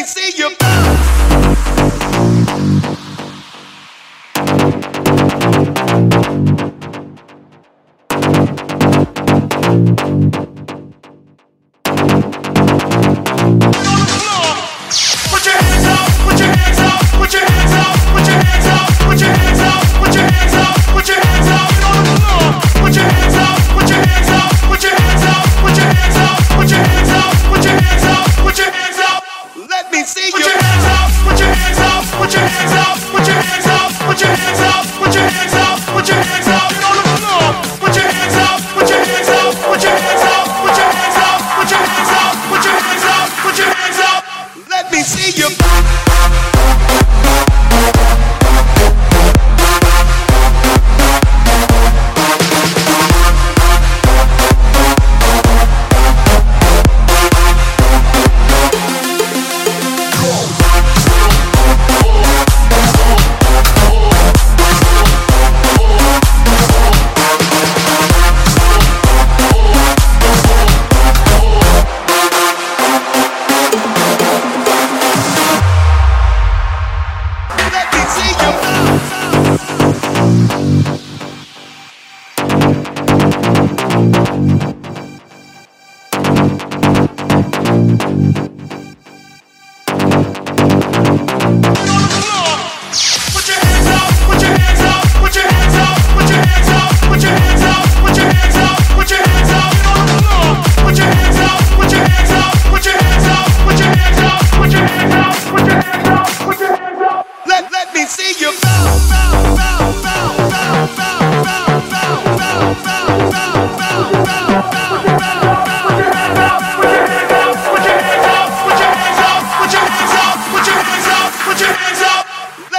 me see you. let me see you. see you.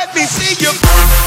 let me see you.